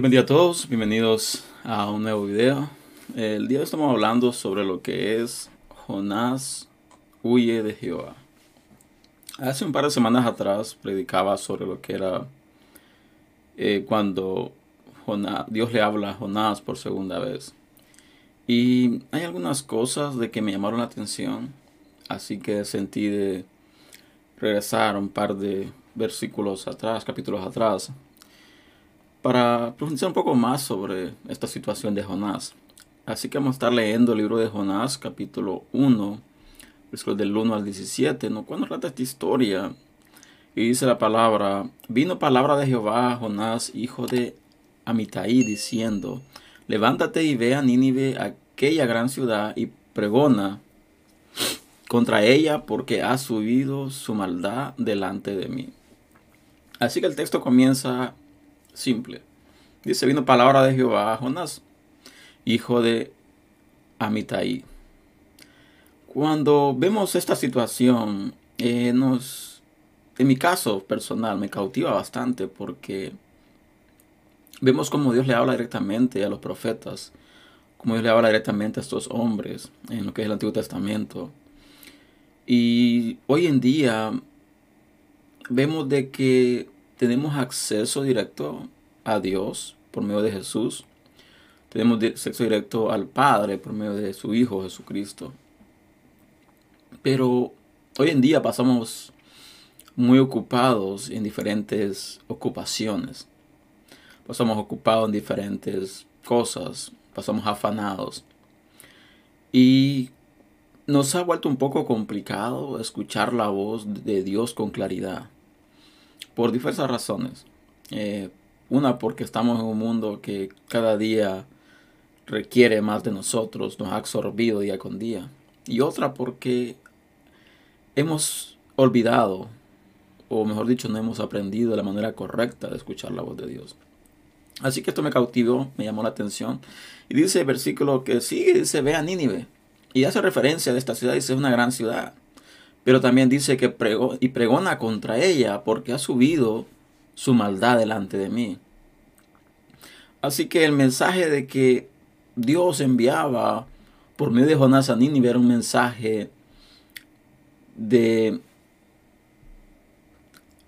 Dios bendiga a todos, bienvenidos a un nuevo video. El día de hoy estamos hablando sobre lo que es Jonás huye de Jehová. Hace un par de semanas atrás predicaba sobre lo que era eh, cuando Dios le habla a Jonás por segunda vez. Y hay algunas cosas de que me llamaron la atención, así que sentí de regresar un par de versículos atrás, capítulos atrás, para profundizar un poco más sobre esta situación de Jonás. Así que vamos a estar leyendo el libro de Jonás, capítulo 1, versículos del 1 al 17, ¿no? Cuando trata esta historia, y dice la palabra, vino palabra de Jehová a Jonás, hijo de Amitai, diciendo, levántate y ve a Nínive, aquella gran ciudad, y pregona contra ella, porque ha subido su maldad delante de mí. Así que el texto comienza simple. Dice, vino palabra de Jehová a Jonás, hijo de Amitai. Cuando vemos esta situación, eh, nos, en mi caso personal, me cautiva bastante porque vemos cómo Dios le habla directamente a los profetas, cómo Dios le habla directamente a estos hombres en lo que es el Antiguo Testamento. Y hoy en día vemos de que tenemos acceso directo a Dios por medio de Jesús. Tenemos acceso directo al Padre por medio de su Hijo Jesucristo. Pero hoy en día pasamos muy ocupados en diferentes ocupaciones. Pasamos ocupados en diferentes cosas. Pasamos afanados. Y nos ha vuelto un poco complicado escuchar la voz de Dios con claridad por diversas razones. Eh, una porque estamos en un mundo que cada día requiere más de nosotros, nos ha absorbido día con día. Y otra porque hemos olvidado, o mejor dicho, no hemos aprendido de la manera correcta de escuchar la voz de Dios. Así que esto me cautivó, me llamó la atención. Y dice el versículo que sigue, dice, ve a Nínive. Y hace referencia de esta ciudad, dice, es una gran ciudad. Pero también dice que pregó, y pregona contra ella porque ha subido su maldad delante de mí. Así que el mensaje de que Dios enviaba por medio de Jonás a Nínive era un mensaje de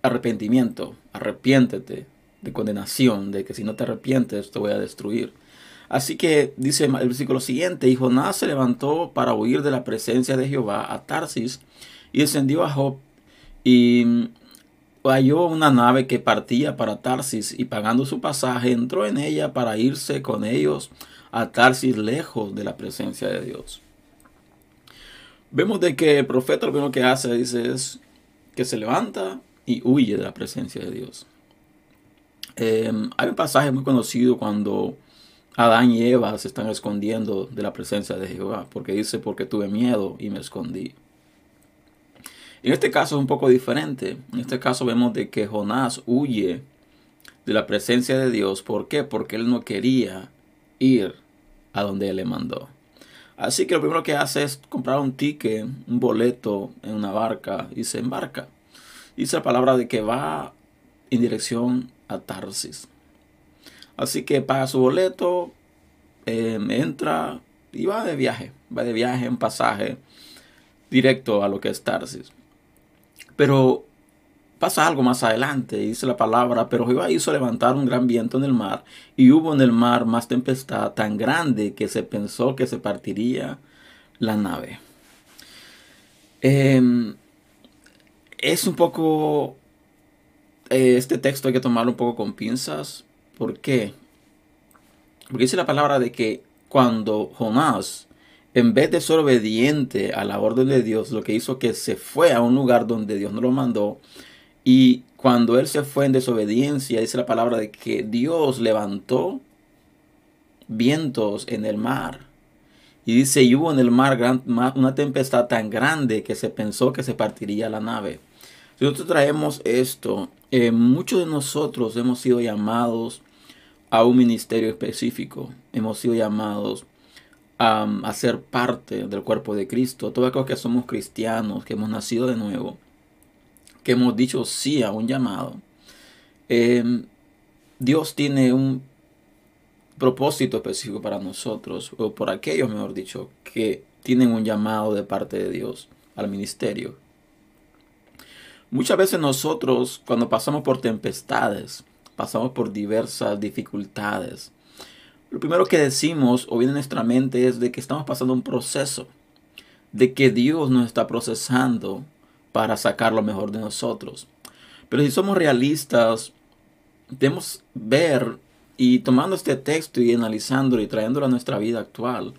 arrepentimiento, arrepiéntete, de condenación, de que si no te arrepientes te voy a destruir. Así que dice el versículo siguiente, y Jonás se levantó para huir de la presencia de Jehová a Tarsis y descendió a Job y halló una nave que partía para Tarsis y pagando su pasaje entró en ella para irse con ellos a Tarsis lejos de la presencia de Dios. Vemos de que el profeta lo primero que hace dice es que se levanta y huye de la presencia de Dios. Em, hay un pasaje muy conocido cuando Adán y Eva se están escondiendo de la presencia de Jehová, porque dice, porque tuve miedo y me escondí. En este caso es un poco diferente. En este caso vemos de que Jonás huye de la presencia de Dios. ¿Por qué? Porque él no quería ir a donde él le mandó. Así que lo primero que hace es comprar un ticket, un boleto en una barca y se embarca. Dice la palabra de que va en dirección a Tarsis. Así que paga su boleto, em, entra y va de viaje. Va de viaje en pasaje directo a lo que es Tarsis. Pero pasa algo más adelante, dice la palabra, pero Jehová hizo levantar un gran viento en el mar, y hubo en el mar más tempestad tan grande que se pensó que se partiría la nave. Em, es un poco, eh, este texto hay que tomarlo un poco con pinzas. ¿Por qué? Porque dice la palabra de que cuando Jonás en vez de ser obediente a la orden de Dios, lo que hizo que se fue a un lugar donde Dios no lo mandó. Y cuando él se fue en desobediencia, dice la palabra de que Dios levantó vientos en el mar. Y dice, y hubo en el mar una tempestad tan grande que se pensó que se partiría la nave. Si nosotros traemos esto, eh, muchos de nosotros hemos sido llamados a un ministerio específico. Hemos sido llamados a ser parte del cuerpo de Cristo, todos aquellos que somos cristianos, que hemos nacido de nuevo, que hemos dicho sí a un llamado, em, Dios tiene un propósito específico para nosotros, o por aquellos, mejor dicho, que tienen un llamado de parte de Dios al ministerio. Muchas veces nosotros, cuando pasamos por tempestades, pasamos por diversas dificultades, lo primero que decimos o viene en nuestra mente es de que estamos pasando un proceso, de que Dios nos está procesando para sacar lo mejor de nosotros. Pero si somos realistas, debemos ver y tomando este texto y analizándolo y trayéndolo a nuestra vida actual,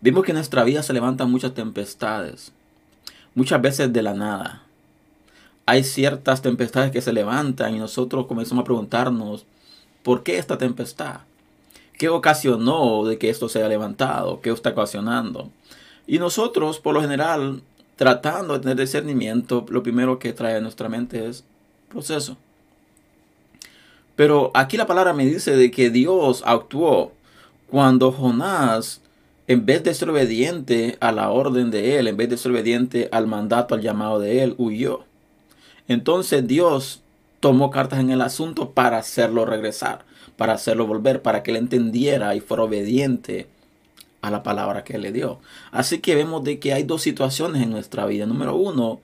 vemos que en nuestra vida se levantan muchas tempestades, muchas veces de la nada. Hay ciertas tempestades que se levantan y nosotros comenzamos a preguntarnos, ¿por qué esta tempestad? ¿Qué ocasionó de que esto se haya levantado? ¿Qué está ocasionando? Y nosotros, por lo general, tratando de tener discernimiento, lo primero que trae a nuestra mente es proceso. Pero aquí la palabra me dice de que Dios actuó cuando Jonás, en vez de ser obediente a la orden de él, en vez de ser obediente al mandato, al llamado de él, huyó. Entonces Dios tomó cartas en el asunto para hacerlo regresar, para hacerlo volver, para que él entendiera y fuera obediente a la palabra que él le dio. Así que vemos de que hay dos situaciones en nuestra vida. Número uno,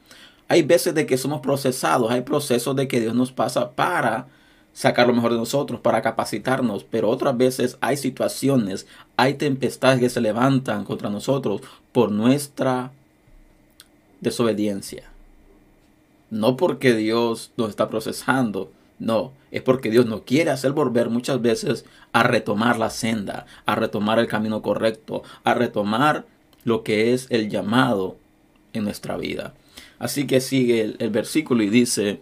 hay veces de que somos procesados, hay procesos de que Dios nos pasa para sacar lo mejor de nosotros, para capacitarnos, pero otras veces hay situaciones, hay tempestades que se levantan contra nosotros por nuestra desobediencia. No porque Dios nos está procesando, no, es porque Dios nos quiere hacer volver muchas veces a retomar la senda, a retomar el camino correcto, a retomar lo que es el llamado en nuestra vida. Así que sigue el, el versículo y dice,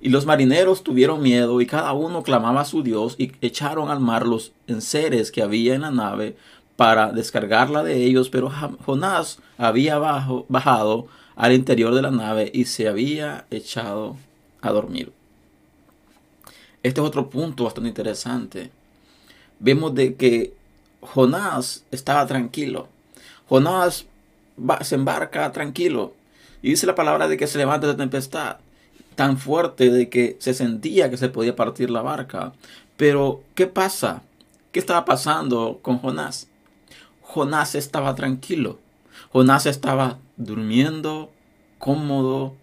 y los marineros tuvieron miedo y cada uno clamaba a su Dios y echaron al mar los enseres que había en la nave para descargarla de ellos, pero Jonás había bajado al interior de la nave y se había echado a dormir. Este es otro punto bastante interesante. Vemos de que Jonás estaba tranquilo. Jonás se embarca tranquilo. Y dice la palabra de que se levanta de tempestad tan fuerte de que se sentía que se podía partir la barca. Pero, ¿qué pasa? ¿Qué estaba pasando con Jonás? Jonás estaba tranquilo. Jonás estaba durmiendo cómodo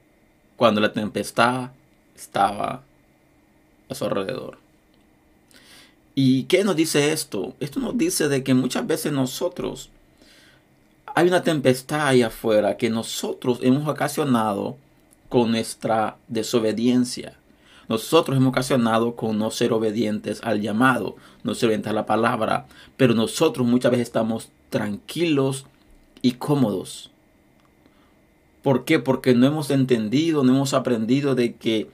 cuando la tempestad estaba a su alrededor. ¿Y qué nos dice esto? Esto nos dice de que muchas veces nosotros hay una tempestad ahí afuera que nosotros hemos ocasionado con nuestra desobediencia. Nosotros hemos ocasionado con no ser obedientes al llamado, no ser obedientes a la palabra, pero nosotros muchas veces estamos tranquilos y cómodos. ¿Por qué? Porque no hemos entendido, no hemos aprendido de que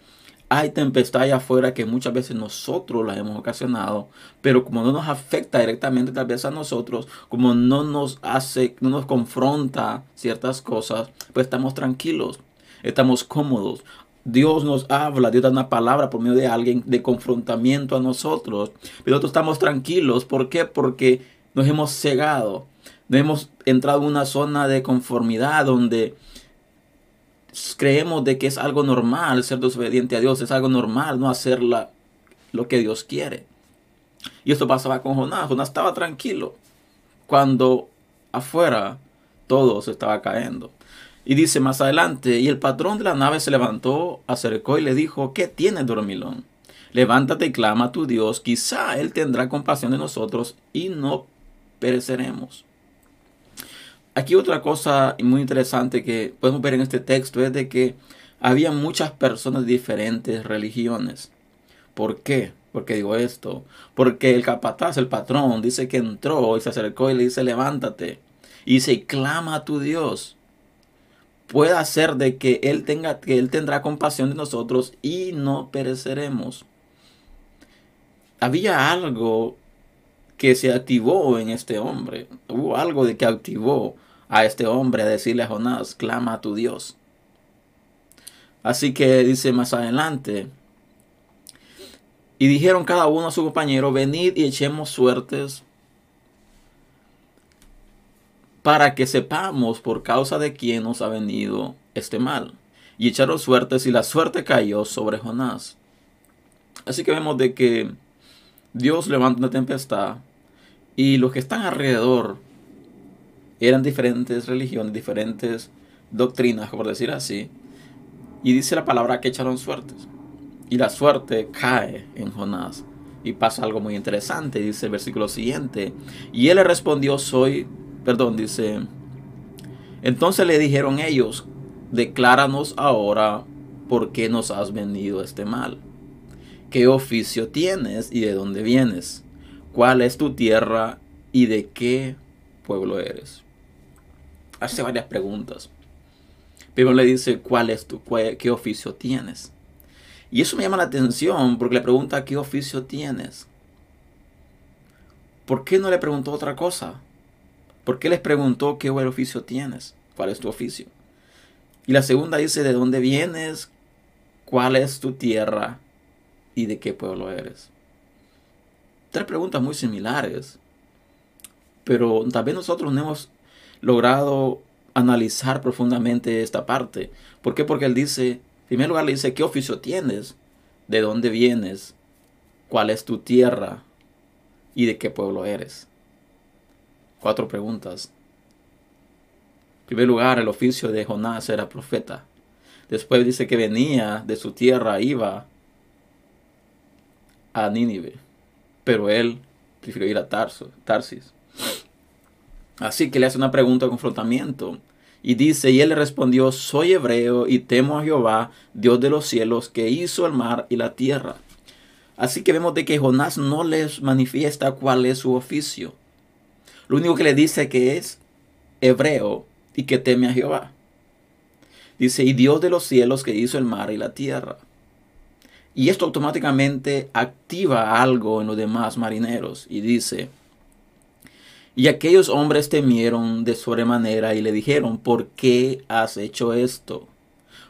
hay tempestad afuera que muchas veces nosotros la hemos ocasionado, pero como no nos afecta directamente tal vez a nosotros, como no nos hace, no nos confronta ciertas cosas, pues estamos tranquilos estamos cómodos. Dios nos habla, Dios da una palabra por medio de alguien de confrontamiento a nosotros. Pero nosotros estamos tranquilos. ¿Por qué? Porque nos hemos cegado. Nos hemos entrado en una zona de conformidad donde creemos de que es algo normal ser desobediente a Dios. Es algo normal no hacer lo que Dios quiere. Y esto pasaba con Jonás. Jonás estaba tranquilo cuando afuera todo se estaba cayendo. Y dice más adelante, y el patrón de la nave se levantó, acercó y le dijo, ¿qué tienes, dormilón? Levántate y clama a tu Dios, quizá Él tendrá compasión de nosotros y no pereceremos. Aquí otra cosa muy interesante que podemos ver en este texto es de que había muchas personas de diferentes religiones. ¿Por qué? Porque digo esto. Porque el capataz, el patrón, dice que entró y se acercó y le dice, levántate. Y dice, clama a tu Dios pueda ser de que Él tenga, que Él tendrá compasión de nosotros y no pereceremos. Había algo que se activó en este hombre. Hubo algo de que activó a este hombre a decirle a Jonás, clama a tu Dios. Así que dice más adelante, y dijeron cada uno a su compañero, venid y echemos suertes para que sepamos por causa de quién nos ha venido este mal. Y echaron suertes y la suerte cayó sobre Jonás. Así que vemos de que Dios levanta una tempestad y los que están alrededor eran diferentes religiones, diferentes doctrinas, por decir así. Y dice la palabra que echaron suertes. Y la suerte cae en Jonás. Y pasa algo muy interesante, dice el versículo siguiente. Y él le respondió, soy, perdón, dice, entonces le dijeron ellos, decláranos ahora por qué nos has venido este mal. ¿Qué oficio tienes y de dónde vienes? ¿Cuál es tu tierra y de qué pueblo eres? Hace varias preguntas. Primero le dice, ¿cuál es tu, qué oficio tienes? Y eso me llama la atención porque le pregunta, ¿qué oficio tienes? ¿Por qué no le preguntó otra cosa? ¿Por qué les preguntó qué oficio tienes? ¿Cuál es tu oficio? Y la segunda dice, ¿de dónde vienes? ¿Cuál es tu tierra? ¿Y de qué pueblo eres? Tres preguntas muy similares. Pero también nosotros no hemos logrado analizar profundamente esta parte. ¿Por qué? Porque él dice, en primer lugar le dice, ¿qué oficio tienes? ¿De dónde vienes? ¿Cuál es tu tierra? ¿Y de qué pueblo eres? Cuatro preguntas. En primer lugar, el oficio de Jonás era profeta. Después dice que venía de su tierra, iba a Nínive. Pero él prefirió ir a Tarsis. Así que le hace una pregunta de confrontamiento. Y dice, y él le respondió, soy hebreo y temo a Jehová, Dios de los cielos, que hizo el mar y la tierra. Así que vemos de que Jonás no les manifiesta cuál es su oficio. Lo único que le dice que es hebreo y que teme a Jehová. Dice, y Dios de los cielos que hizo el mar y la tierra. Y esto automáticamente activa algo en los demás marineros. Y dice, y aquellos hombres temieron de sobremanera y le dijeron, ¿por qué has hecho esto?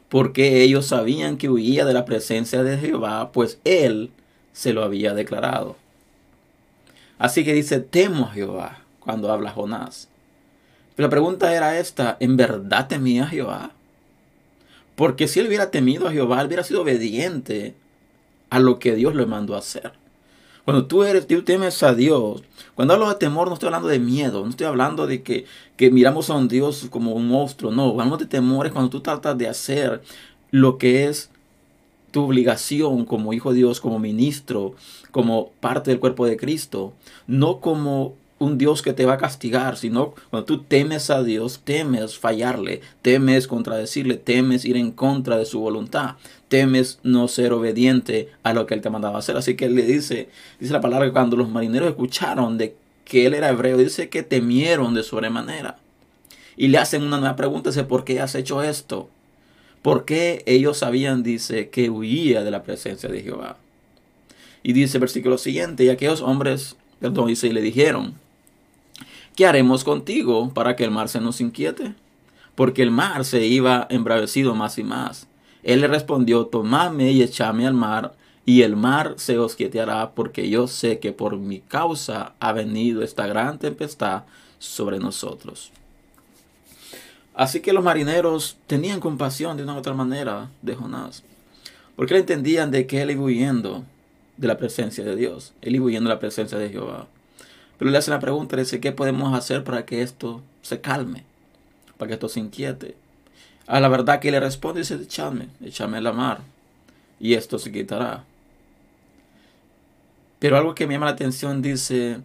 Porque ellos sabían que huía de la presencia de Jehová, pues él se lo había declarado. Así que dice, temo a Jehová cuando habla Jonás. Pero la pregunta era esta, ¿en verdad temía a Jehová? Porque si él hubiera temido a Jehová, él hubiera sido obediente a lo que Dios le mandó a hacer. Cuando tú, eres, tú temes a Dios, cuando hablo de temor no estoy hablando de miedo, no estoy hablando de que, que miramos a un Dios como un monstruo, no, hablamos de temor es cuando tú tratas de hacer lo que es tu obligación como hijo de Dios, como ministro, como parte del cuerpo de Cristo, no como un Dios que te va a castigar, sino cuando tú temes a Dios, temes fallarle, temes contradecirle, temes ir en contra de su voluntad, temes no ser obediente a lo que él te mandaba hacer. Así que él le dice, dice la palabra que cuando los marineros escucharon de que él era hebreo, dice que temieron de sobremanera. Y le hacen una nueva pregunta, dice, ¿por qué has hecho esto? ¿Por qué ellos sabían, dice, que huía de la presencia de Jehová? Y dice el versículo siguiente, y aquellos hombres, perdón, dice, y le dijeron, ¿qué haremos contigo para que el mar se nos inquiete? Porque el mar se iba embravecido más y más. Él le respondió, tomadme y echadme al mar, y el mar se os quieteará, porque yo sé que por mi causa ha venido esta gran tempestad sobre nosotros. Así que los marineros tenían compasión de una u otra manera de Jonás, porque entendían de que él iba huyendo de la presencia de Dios, él iba huyendo de la presencia de Jehová. Pero le hace la pregunta, dice, ¿qué podemos hacer para que esto se calme? Para que esto se inquiete. A la verdad que le responde, dice, échame, échame a la mar. Y esto se quitará. Pero algo que me llama la atención dice,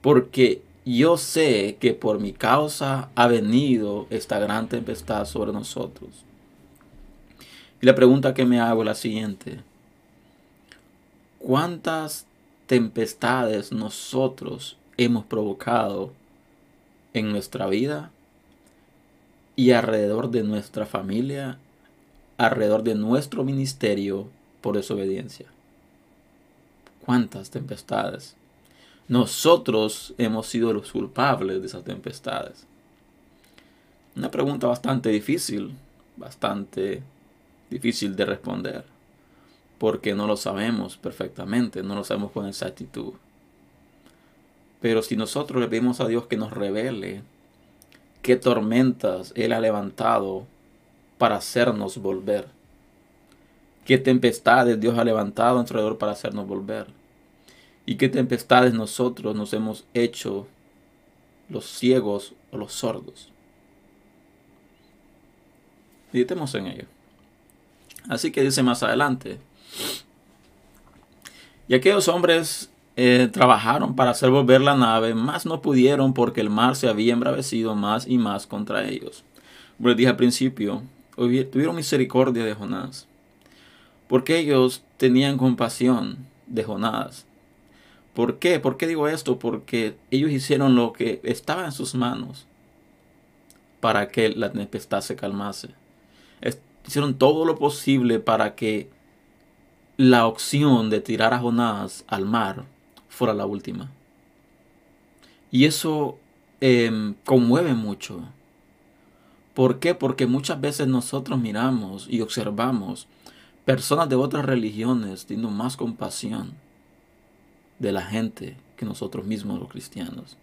porque yo sé que por mi causa ha venido esta gran tempestad sobre nosotros. Y la pregunta que me hago es la siguiente. ¿Cuántas tempestades nosotros hemos provocado en nuestra vida y alrededor de nuestra familia, alrededor de nuestro ministerio por desobediencia. ¿Cuántas tempestades? Nosotros hemos sido los culpables de esas tempestades. Una pregunta bastante difícil, bastante difícil de responder porque no lo sabemos perfectamente, no lo sabemos con exactitud. Pero si nosotros le pedimos a Dios que nos revele qué tormentas Él ha levantado para hacernos volver, qué tempestades Dios ha levantado alrededor para hacernos volver. ¿Y qué tempestades nosotros nos hemos hecho los ciegos o los sordos? Meditemos en ello. Así que dice más adelante. Y aquellos hombres eh, trabajaron para hacer volver la nave, mas no pudieron porque el mar se había embravecido más y más contra ellos. Como les dije al principio, tuvieron misericordia de Jonás, porque ellos tenían compasión de Jonás. ¿Por qué? ¿Por qué digo esto? Porque ellos hicieron lo que estaba en sus manos para que la tempestad se calmase hicieron todo lo posible para que la opción de tirar a Jonás al mar fuera la última. Y eso em, conmueve mucho. ¿Por qué? Porque muchas veces nosotros miramos y observamos personas de otras religiones teniendo más compasión de la gente que nosotros mismos los cristianos.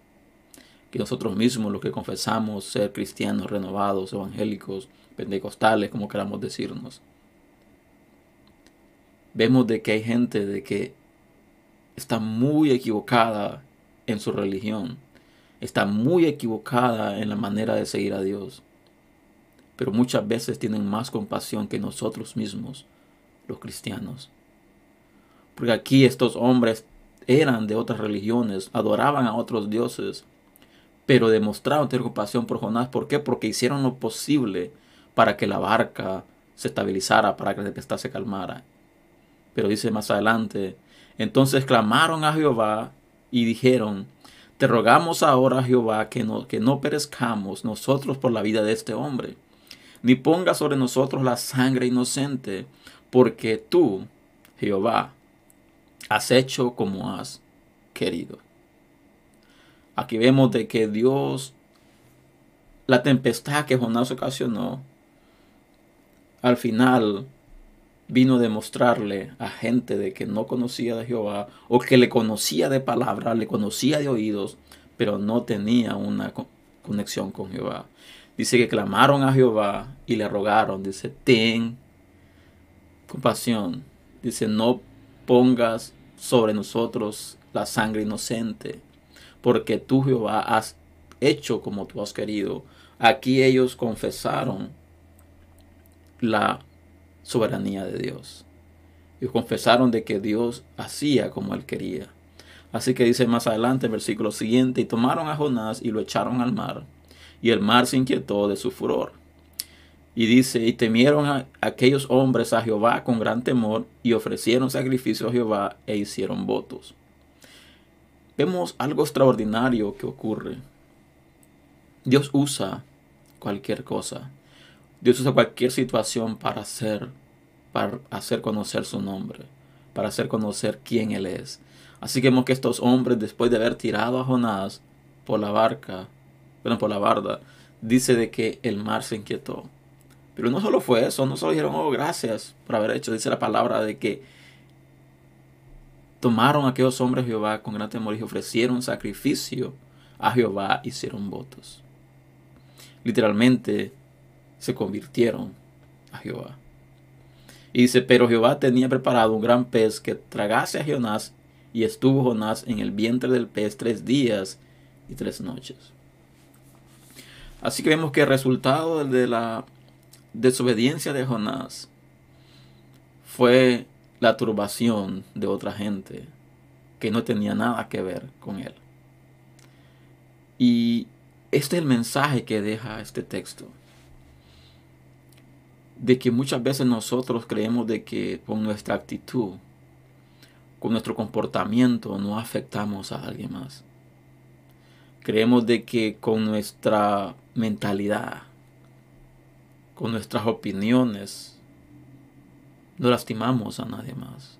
Que nosotros mismos los que confesamos ser cristianos renovados, evangélicos, pentecostales, como queramos decirnos. Vemos de que hay gente de que está muy equivocada en su religión, está muy equivocada en la manera de seguir a Dios, pero muchas veces tienen más compasión que nosotros mismos, los cristianos. Porque aquí estos hombres eran de otras religiones, adoraban a otros dioses, pero demostraron tener compasión por Jonás. ¿Por qué? Porque hicieron lo posible para que la barca se estabilizara, para que la tempestad se calmara. Pero dice más adelante, entonces clamaron a Jehová y dijeron, te rogamos ahora, Jehová, que no, que no perezcamos nosotros por la vida de este hombre, ni ponga sobre nosotros la sangre inocente, porque tú, Jehová, has hecho como has querido. Aquí vemos de que Dios, la tempestad que Jonás ocasionó, al final vino a demostrarle a gente de que no conocía de Jehová o que le conocía de palabra, le conocía de oídos, pero no tenía una conexión con Jehová. Dice que clamaron a Jehová y le rogaron, dice, ten compasión. Dice, no pongas sobre nosotros la sangre inocente, porque tú Jehová has hecho como tú has querido. Aquí ellos confesaron la soberanía de Dios. Y confesaron de que Dios hacía como él quería. Así que dice más adelante, el versículo siguiente, y tomaron a Jonás y lo echaron al mar, y el mar se inquietó de su furor. Y dice, y temieron a aquellos hombres a Jehová con gran temor, y ofrecieron sacrificio a Jehová e hicieron votos. Vemos algo extraordinario que ocurre. Dios usa cualquier cosa Dios usa cualquier situación para hacer, para hacer conocer su nombre, para hacer conocer quién Él es. Así que vemos que estos hombres, después de haber tirado a Jonás por la barca, bueno, por la barda, dice de que el mar se inquietó. Pero no solo fue eso, no solo dijeron, oh, gracias por haber hecho, dice la palabra de que tomaron a aquellos hombres Jehová con gran temor y ofrecieron sacrificio a Jehová, hicieron votos. Literalmente, se convirtieron a Jehová. Y dice, pero Jehová tenía preparado un gran pez que tragase a Jonás, y estuvo Jonás en el vientre del pez tres días y tres noches. Así que vemos que el resultado de la desobediencia de Jonás fue la turbación de otra gente que no tenía nada que ver con él. Y este es el mensaje que deja este texto de que muchas veces nosotros creemos de que con nuestra actitud, con nuestro comportamiento no afectamos a alguien más. Creemos de que con nuestra mentalidad, con nuestras opiniones, no lastimamos a nadie más.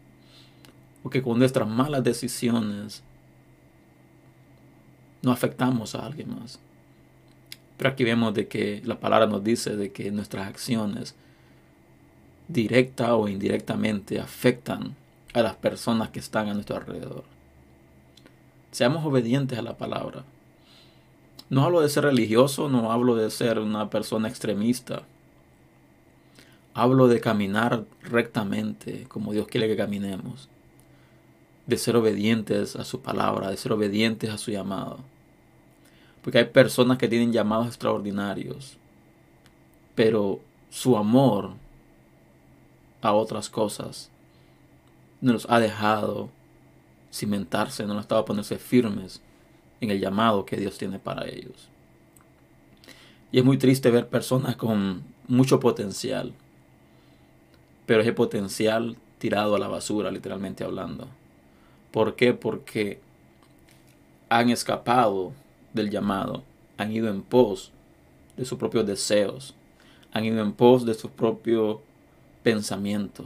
O que con nuestras malas decisiones no afectamos a alguien más. Pero aquí vemos de que la palabra nos dice de que nuestras acciones directa o indirectamente afectan a las personas que están a nuestro alrededor. Seamos obedientes a la palabra. No hablo de ser religioso, no hablo de ser una persona extremista. Hablo de caminar rectamente como Dios quiere que caminemos. de ser obedientes a su palabra, de ser obedientes a su llamado. Porque hay personas que tienen llamados extraordinarios, pero su amor a otras cosas no los ha dejado cimentarse, no los ha estado ponerse firmes en el llamado que Dios tiene para ellos. Y es muy triste ver personas con mucho potencial, pero ese potencial tirado a la basura, literalmente hablando. ¿Por qué? Porque han escapado del llamado, han ido en pos de sus propios deseos, han ido en pos de su propio pensamiento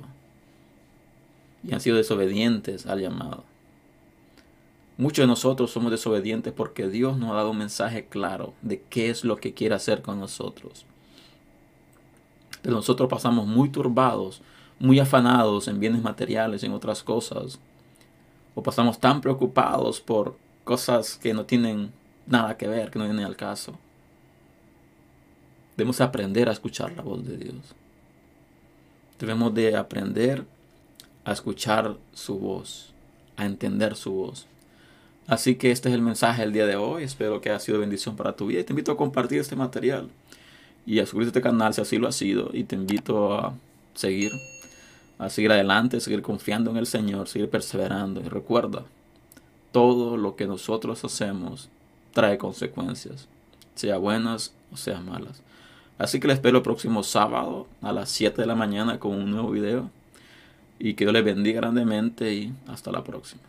y han sido desobedientes al llamado. Muchos de nosotros somos desobedientes porque Dios nos ha dado un mensaje claro de qué es lo que quiere hacer con nosotros. Pero nosotros pasamos muy turbados, muy afanados en bienes materiales, en otras cosas. O pasamos tan preocupados por cosas que no tienen nada que ver, que no vienen al caso. Debemos aprender a escuchar la voz de Dios. Debemos de aprender a escuchar su voz, a entender su voz. Así que este es el mensaje del día de hoy. Espero que haya sido bendición para tu vida. Y te invito a compartir este material y a suscribirte a este canal si así lo ha sido. Y te invito a seguir, a seguir adelante, seguir confiando en el Señor, seguir perseverando. Y recuerda, todo lo que nosotros hacemos trae consecuencias, sea buenas o sea malas. Así que les espero el próximo sábado a las 7 de la mañana con un nuevo video. Y que Dios les bendiga grandemente y hasta la próxima.